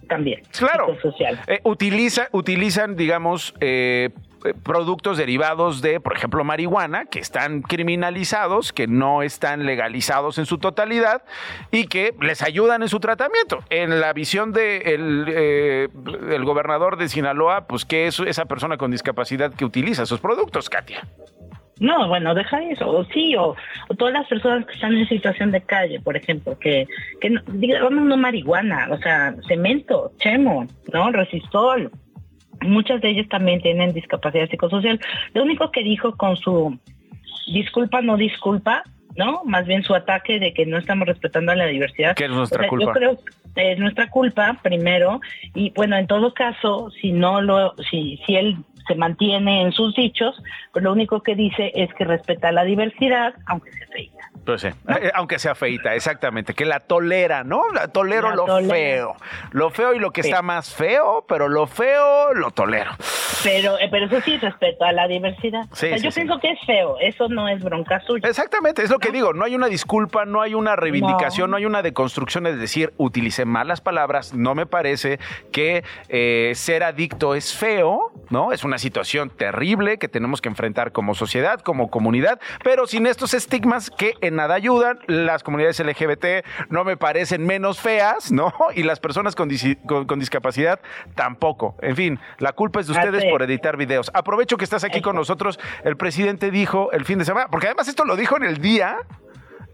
también. Claro. Social. Eh, utiliza, utilizan, digamos, eh, eh, productos derivados de, por ejemplo, marihuana, que están criminalizados, que no están legalizados en su totalidad y que les ayudan en su tratamiento. En la visión del de el gobernador de Sinaloa, pues, ¿qué es esa persona con discapacidad que utiliza esos productos, Katia? No, bueno, deja eso, o sí, o, todas las personas que están en situación de calle, por ejemplo, que, que digamos no marihuana, o sea, cemento, chemo, ¿no? Resistol, muchas de ellas también tienen discapacidad psicosocial. Lo único que dijo con su disculpa, no disculpa, ¿no? Más bien su ataque de que no estamos respetando a la diversidad. Que es nuestra culpa. Yo creo que es nuestra culpa, primero, y bueno, en todo caso, si no lo, si, si él se mantiene en sus dichos, pues lo único que dice es que respeta la diversidad, aunque sea feita. Pues sí, eh, aunque sea feita, exactamente, que la tolera, ¿no? La tolero lo feo, lo feo y lo que está más feo, pero lo feo lo tolero. Pero, eh, pero eso sí, respeto a la diversidad. yo pienso que es feo, eso no es bronca suya. Exactamente, es lo que digo, no hay una disculpa, no hay una reivindicación, no, hay una deconstrucción, es decir, utilicé malas palabras, no me parece que eh, ser adicto es feo, ¿no? Es una situación terrible que tenemos que enfrentar como sociedad, como comunidad, pero sin estos estigmas que en nada ayudan, las comunidades LGBT no me parecen menos feas, ¿no? Y las personas con, discapacidad tampoco. En fin, la culpa es de ustedes por editar videos. Aprovecho que estás aquí con nosotros. El presidente dijo el fin de semana, porque además esto lo dijo en el día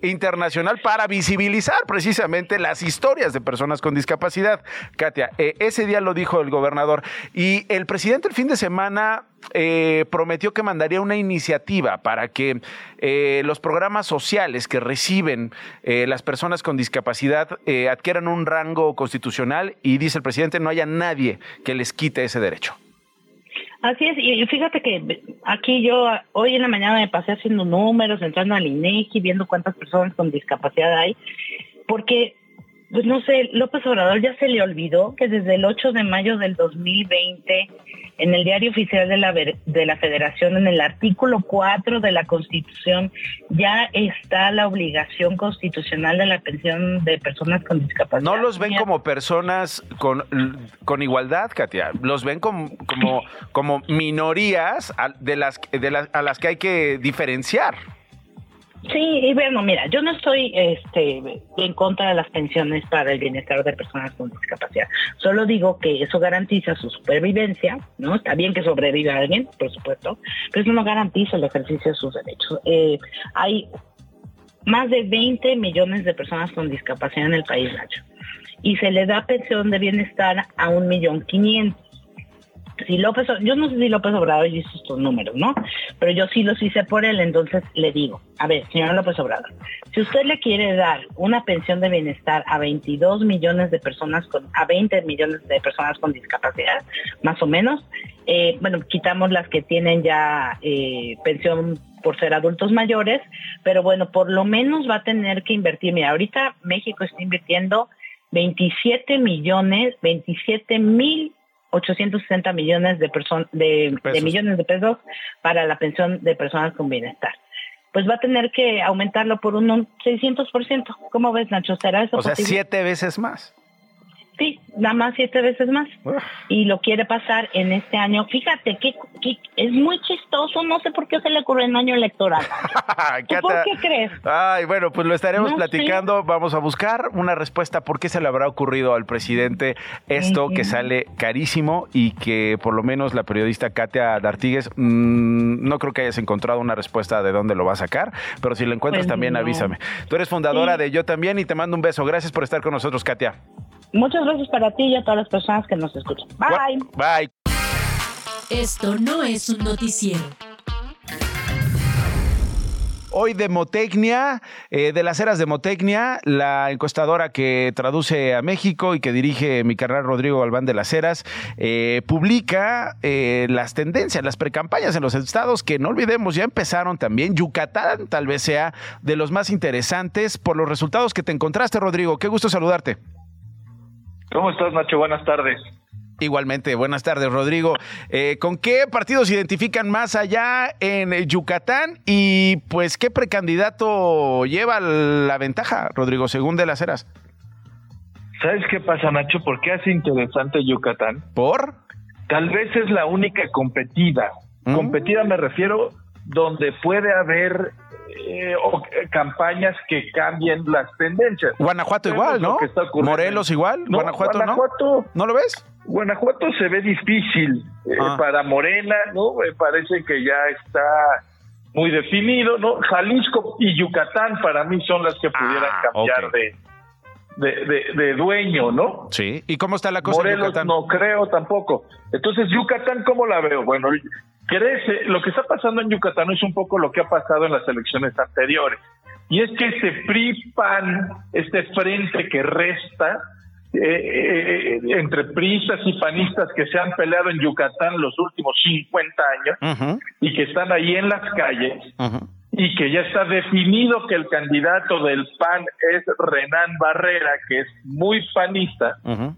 internacional para visibilizar precisamente las historias de personas con discapacidad. Katia, eh, ese día lo dijo el gobernador y el presidente el fin de semana eh, prometió que mandaría una iniciativa para que eh, los programas sociales que reciben las personas con discapacidad adquieran un rango constitucional y dice el presidente no haya nadie que les quite ese derecho. Así es, y fíjate que aquí yo hoy en la mañana me pasé haciendo números, entrando al INEGI, viendo cuántas personas con discapacidad hay, porque, pues no sé, López Obrador ya se le olvidó que desde el 8 de mayo del 2020 en el diario oficial de la, de la Federación, en el artículo 4 de la Constitución, ya está la obligación constitucional de la pensión de personas con discapacidad. No los ven como personas con, igualdad, Katia, los ven como, como, como minorías de las, de las, a las que hay que diferenciar. Sí, y bueno, mira, yo no estoy este, en contra de las pensiones para el bienestar de personas con discapacidad. Solo digo que eso garantiza su supervivencia, ¿no? Está bien que sobreviva alguien, por supuesto, pero eso no garantiza el ejercicio de sus derechos. Eh, hay más de 20 millones de personas con discapacidad en el país, Nacho, y se le da pensión de bienestar a un millón quinientos si López, yo no sé si López Obrador hizo estos números, ¿no? Pero yo sí los hice por él, entonces le digo, a ver, señor López Obrador, si usted le quiere dar una pensión de bienestar a 22 millones de personas con, a 20 millones de personas con discapacidad, más o menos, eh, bueno, quitamos las que tienen ya eh, pensión por ser adultos mayores, pero bueno, por lo menos va a tener que invertir. Mira, ahorita México está invirtiendo 27 millones, 27 mil 860 millones de, de, millones de pesos para la pensión de personas con bienestar. Pues va a tener que aumentarlo por un 600%. ¿Cómo ves, Nacho? ¿Será eso O sea, siete veces más. Sí, nada más siete veces más. Y lo quiere pasar en este año. Fíjate que, es muy chistoso, no sé por qué se le ocurre en año electoral. ¿Por qué crees? Ay, bueno, pues lo estaremos platicando. Vamos a buscar una respuesta por qué se le habrá ocurrido al presidente esto que sale carísimo y que por lo menos la periodista Katia D'Artigues mm, no creo que hayas encontrado una respuesta de dónde lo va a sacar, pero si lo encuentras pues también avísame. Tú eres fundadora de Yo también y te mando un beso. Gracias por estar con nosotros, Katia. Muchas gracias para ti y a todas las personas que nos escuchan. Bye. Bye. Esto no es un noticiero. Hoy Demotecnia, eh, de las eras Demotecnia, la encuestadora que traduce a México y que dirige mi carnal Rodrigo Galván de las Heras, eh, publica eh, las tendencias, las precampañas en los estados que no olvidemos, ya empezaron también. Yucatán tal vez sea de los más interesantes por los resultados que te encontraste, Rodrigo. Qué gusto saludarte. ¿Cómo estás, Nacho? Buenas tardes. Igualmente, buenas tardes, Rodrigo. Eh, ¿Con qué partidos se identifican más allá en Yucatán? Y pues, ¿qué precandidato lleva la ventaja, Rodrigo, según de las eras? ¿Sabes qué pasa, Nacho? ¿Por qué hace interesante Yucatán? ¿Por? Tal vez es la única competida. ¿Mm? Competida me refiero donde puede haber eh, eh, campañas que cambien las tendencias. Guanajuato igual, ¿no? Morelos igual, Guanajuato, Guanajuato, ¿no? lo ves? Guanajuato se ve difícil eh, ah. para Morena, ¿no? Me parece que ya está muy definido, ¿no? Jalisco y Yucatán para mí son las que pudieran ah, cambiar de, de, dueño, ¿no? Sí. ¿Y cómo está la cosa Morelos Yucatán? no creo tampoco. Entonces, Yucatán, ¿cómo la veo? Bueno, crece, lo que está pasando en Yucatán es un poco lo que ha pasado en las elecciones anteriores. Y es que este PRI-PAN, este frente que resta, eh, eh, entre pristas y panistas que se han peleado en Yucatán los últimos 50 años y que están ahí en las calles y que ya está definido que el candidato del PAN es Renan Barrera, que es muy panista, ¿no?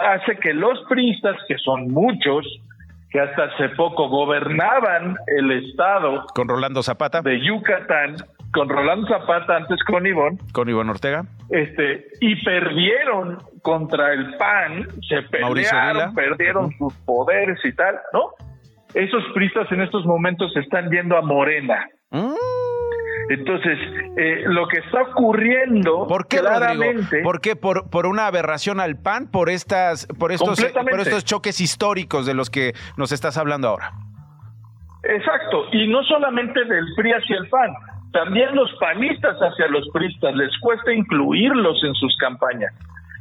hace que los pristas, que son muchos, que hasta hace poco gobernaban el estado con Rolando Zapata de Yucatán, con Rolando Zapata antes con Ivón, con Ivón Ortega, este y perdieron contra el PAN, se pelearon, perdieron sus poderes y tal, ¿no? Esos pristas en estos momentos se están yendo a Morena. Mm. Entonces, eh, lo que está ocurriendo ¿Por qué, claramente, ¿Por qué? ¿Por, ¿Por una aberración al PAN? ¿Por, estas, por, estos, por estos choques históricos de los que nos estás hablando ahora? Exacto, y no solamente del PRI hacia el PAN, también los panistas hacia los PRIistas, les cuesta incluirlos en sus campañas,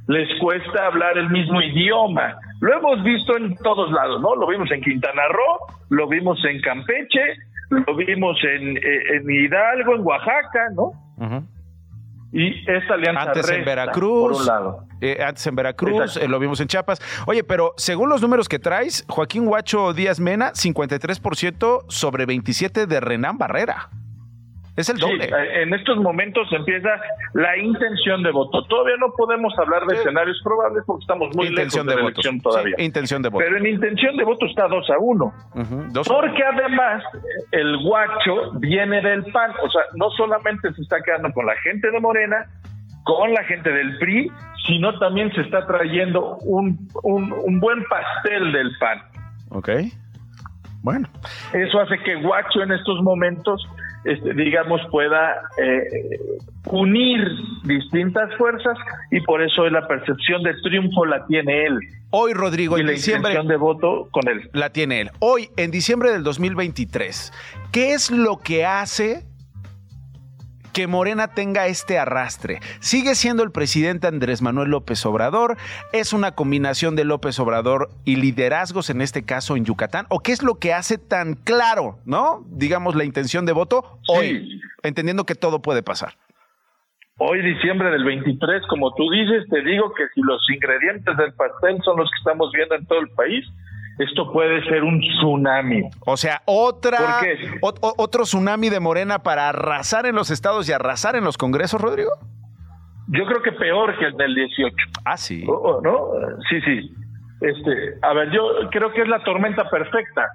les cuesta hablar el mismo idioma. Lo hemos visto en todos lados, ¿no? Lo vimos en Quintana Roo, lo vimos en Campeche, lo vimos en, eh, en Hidalgo, en Oaxaca, ¿no? Y esta alianza antes en Veracruz, por un lado. Eh, antes en Veracruz, eh, lo vimos en Chiapas. Oye, pero según los números que traes, Joaquín Huacho Díaz Mena, 53% sobre 27 de Renán Barrera. Es el doble. Eh, en estos momentos empieza la intención de voto. Todavía no podemos hablar de escenarios probables porque estamos muy lejos de, la elección todavía. intención de voto. Pero en intención de voto está 2 a 1. porque además el guacho viene del PAN. O sea, no solamente se está quedando con la gente de Morena, con la gente del PRI, sino también se está trayendo un, un, un buen pastel del PAN. Ok. Bueno. Eso hace que Guacho en estos momentos este, digamos, pueda eh, unir distintas fuerzas y por eso la percepción de triunfo la tiene él. Hoy, Rodrigo, y en la diciembre. de voto con él. La tiene él. Hoy, en diciembre del 2023, ¿qué es lo que hace que Morena tenga este arrastre. Sigue siendo el presidente Andrés Manuel López Obrador, es una combinación de López Obrador y liderazgos en este caso en Yucatán, o qué es lo que hace tan claro, ¿no? Digamos la intención de voto hoy, entendiendo que todo puede pasar. Hoy, diciembre del 23, como tú dices, te digo que si los ingredientes del pastel son los que estamos viendo en todo el país, esto puede ser un tsunami. O sea, otra otro tsunami de Morena para arrasar en los estados y arrasar en los congresos, Rodrigo. Yo creo que peor que el del 18. Ah, sí. ¿No? Sí, sí. Este, a ver, yo creo que es la tormenta perfecta.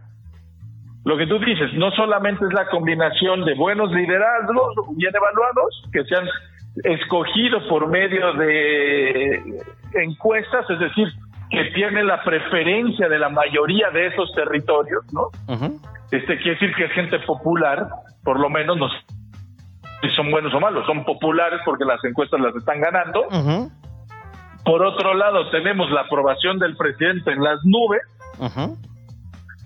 Lo que tú dices, no solamente es la combinación de buenos liderazgos bien evaluados que se han escogido por medio de encuestas, es decir, que tiene la preferencia de la mayoría de esos territorios, ¿no? Este quiere decir que es gente popular, por lo menos no si son buenos o malos, son populares porque las encuestas las están ganando. Por otro lado, tenemos la aprobación del presidente en las nubes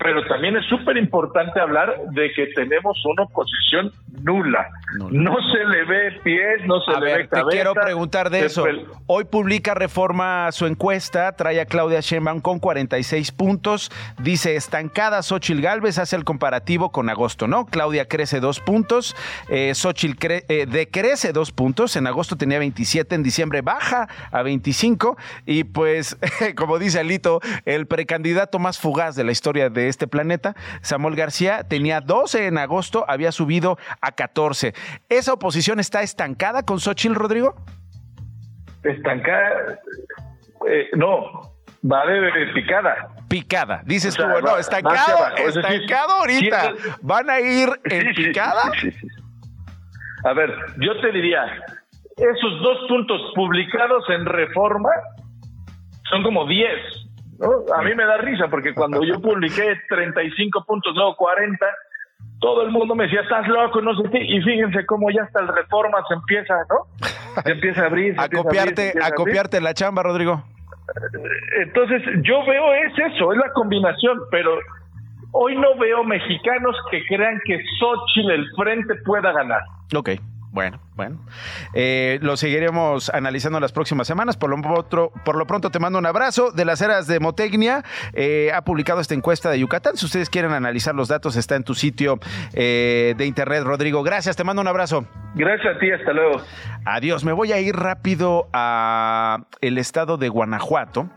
pero también es súper importante hablar de que tenemos una oposición nula. No, se le ve pies, no se le ve cabeza. Te quiero preguntar de eso. Hoy publica Reforma su encuesta, trae a Claudia Sheinbaum con 46 puntos, dice estancada Xochil Gálvez, hace el comparativo con agosto, ¿no? Claudia crece dos puntos, eh, Xochitl eh, decrece dos puntos, en agosto tenía 27, en diciembre baja a 25 y pues, como dice Alito, el precandidato más fugaz de la historia de este planeta. Samuel García tenía 12 en agosto, había subido a 14. ¿Esa oposición está estancada con Xochitl, Rodrigo? Estancada, eh, no, va de picada. Picada, dices tú, no, estancado, estancado ahorita. ¿Van a ir en picada? a ver, yo te diría, esos dos puntos publicados en reforma son como 10. A mí me da risa porque cuando yo publiqué 35 puntos, luego 40, todo el mundo me decía, estás loco, no sé qué, y fíjense cómo ya hasta el reforma se empieza, ¿no? Se empieza a abrir. a, copiarte, a, copiarte la chamba, Rodrigo. Entonces, yo veo es eso, es la combinación, pero hoy no veo mexicanos que crean que Xochitl el frente pueda ganar. Ok. Bueno, bueno. Eh, lo seguiremos analizando las próximas semanas. Por lo, por lo pronto te mando un abrazo. De las eras de Motecnia eh, ha publicado esta encuesta de Yucatán. Si ustedes quieren analizar los datos, está en tu sitio eh, de internet, Rodrigo. Gracias, te mando un abrazo. Gracias a ti, hasta luego. Adiós. Me voy a ir rápido a el estado de Guanajuato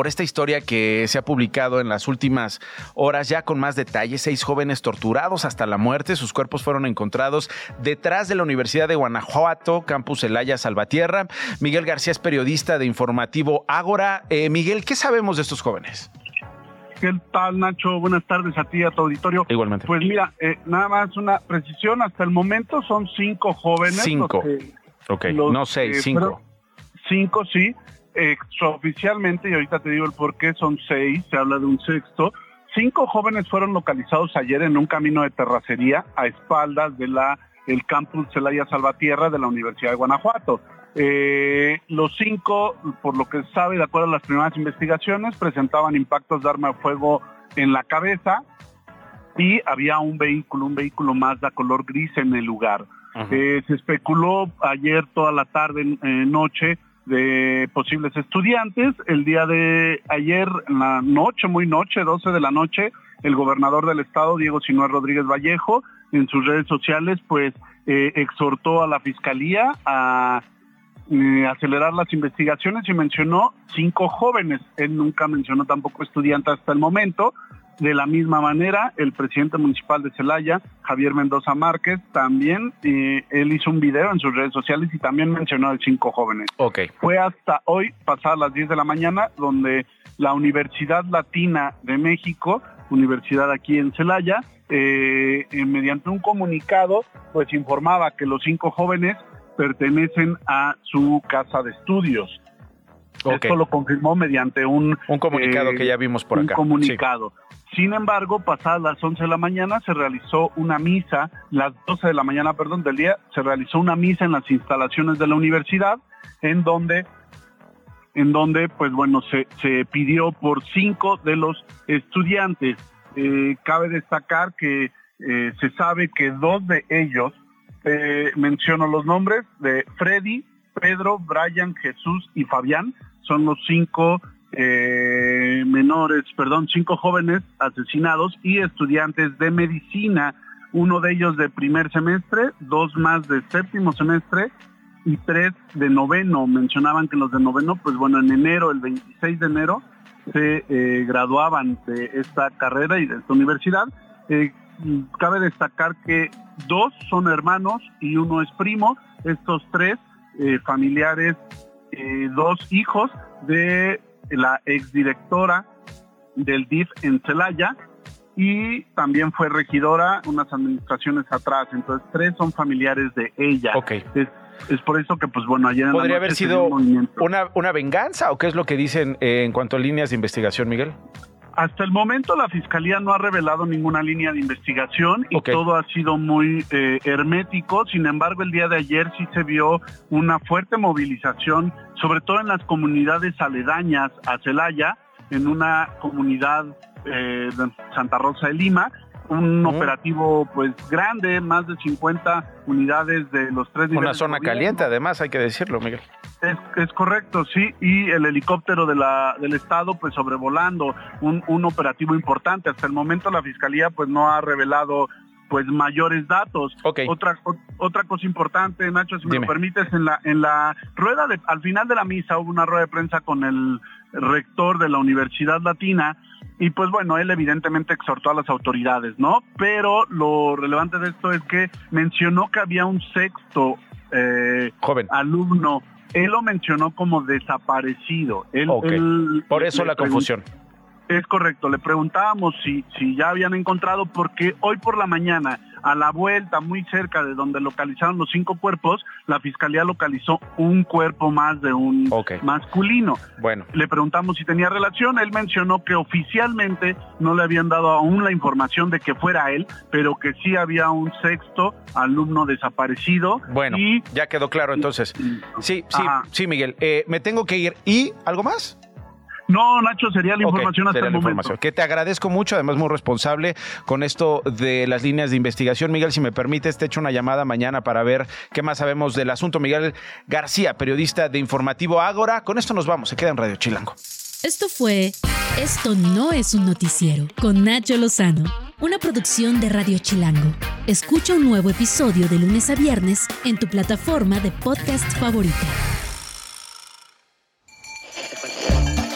por esta historia que se ha publicado en las últimas horas, ya con más detalles. Seis jóvenes torturados hasta la muerte. Sus cuerpos fueron encontrados detrás de la Universidad de Guanajuato, Campus Elaya Salvatierra. Miguel García es periodista de informativo Ágora. Eh, Miguel, ¿qué sabemos de estos jóvenes? ¿Qué tal, Nacho? Buenas tardes a ti, a tu auditorio. Igualmente. Pues mira, eh, nada más una precisión. Hasta el momento son cinco jóvenes. Cinco. ok, no seis, cinco. Cinco, sí extraoficialmente, y ahorita te digo el por qué, son seis, se habla de un sexto. Cinco jóvenes fueron localizados ayer en un camino de terracería a espaldas de la el campus Celaya Salvatierra de la Universidad de Guanajuato. Eh, los cinco, por lo que se sabe, de acuerdo a las primeras investigaciones, presentaban impactos de arma de fuego en la cabeza y había un vehículo, un vehículo Mazda color gris en el lugar. Eh, se especuló ayer toda la tarde, eh, noche, de posibles estudiantes. El día de ayer, en la noche, muy noche, 12 de la noche, el gobernador del estado, Diego Sinúa Rodríguez Vallejo, en sus redes sociales, pues eh, exhortó a la fiscalía a eh, acelerar las investigaciones y mencionó cinco jóvenes. Él nunca mencionó tampoco estudiantes hasta el momento. De la misma manera, el presidente municipal de Celaya, Javier Mendoza Márquez, también, eh, él hizo un video en sus redes sociales y también mencionó a cinco jóvenes. Okay. Fue hasta hoy, pasadas las 10 de la mañana, donde la Universidad Latina de México, universidad aquí en Celaya, eh, eh, mediante un comunicado, pues informaba que los cinco jóvenes pertenecen a su casa de estudios. Esto lo confirmó mediante un... Un comunicado que ya vimos por acá. Un comunicado. Sin embargo, pasadas las 11 de la mañana se realizó una misa, las 12 de la mañana, perdón, del día, se realizó una misa en las instalaciones de la universidad, en donde, en donde pues bueno, se, se pidió por cinco de los estudiantes. Eh, cabe destacar que eh, se sabe que dos de ellos, eh, menciono los nombres, de Freddy, Pedro, Brian, Jesús y Fabián, son los cinco eh, menores, perdón, cinco jóvenes asesinados y estudiantes de medicina, uno de ellos de primer semestre, dos más de séptimo semestre y tres de noveno. Mencionaban que los de noveno, pues bueno, en enero, el 26 de enero, se eh, graduaban de esta carrera y de esta universidad. Eh, cabe destacar que dos son hermanos y uno es primo. Estos tres familiares, dos hijos de la exdirectora del DIF en Celaya y también fue regidora unas administraciones atrás. Entonces, tres son familiares de ella. Es, es por eso que, pues bueno, ayer en ¿Podría la haber noche se sido un una, una venganza o qué es lo que dicen eh, en cuanto a líneas de investigación, Miguel? Hasta el momento la fiscalía no ha revelado ninguna línea de investigación y todo ha sido muy eh, hermético. Sin embargo, el día de ayer sí se vio una fuerte movilización, sobre todo en las comunidades aledañas a Celaya, en una comunidad eh, de Santa Rosa de Lima, un operativo pues grande, más de 50 unidades de los tres Una niveles de zona caliente, además, hay que decirlo, Miguel. Es, es correcto, sí, y el helicóptero de la, del Estado pues sobrevolando, un, un operativo importante. Hasta el momento la Fiscalía pues no ha revelado pues mayores datos. Otra o- otra cosa importante, Nacho, si me Dime. lo permites, en la en la rueda de al final de la misa hubo una rueda de prensa con el rector de la Universidad Latina y pues bueno, él evidentemente exhortó a las autoridades, ¿no? Pero lo relevante de esto es que mencionó que había un sexto eh, alumno. Él lo mencionó como desaparecido. Él, Por eso la confusión. Es correcto, le preguntábamos si, si ya habían encontrado, porque hoy por la mañana, a la vuelta, muy cerca de donde localizaron los cinco cuerpos, la fiscalía localizó un cuerpo más de un masculino. Bueno. Le preguntamos si tenía relación, él mencionó que oficialmente no le habían dado aún la información de que fuera él, pero que sí había un sexto alumno desaparecido. Bueno, y ya quedó claro entonces. Sí, sí, sí, Miguel. Eh, me tengo que ir. ¿Y algo más? No, Nacho, sería la información hasta sería el la momento. información. Que te agradezco mucho, además muy responsable con esto de las líneas de investigación. Miguel, si me permites, te echo una llamada mañana para ver qué más sabemos del asunto. Miguel García, periodista de Informativo Ágora. Con esto nos vamos, se queda en Radio Chilango. Esto fue Esto no es un noticiero con Nacho Lozano, una producción de Radio Chilango. Escucha un nuevo episodio de lunes a viernes en tu plataforma de podcast favorita.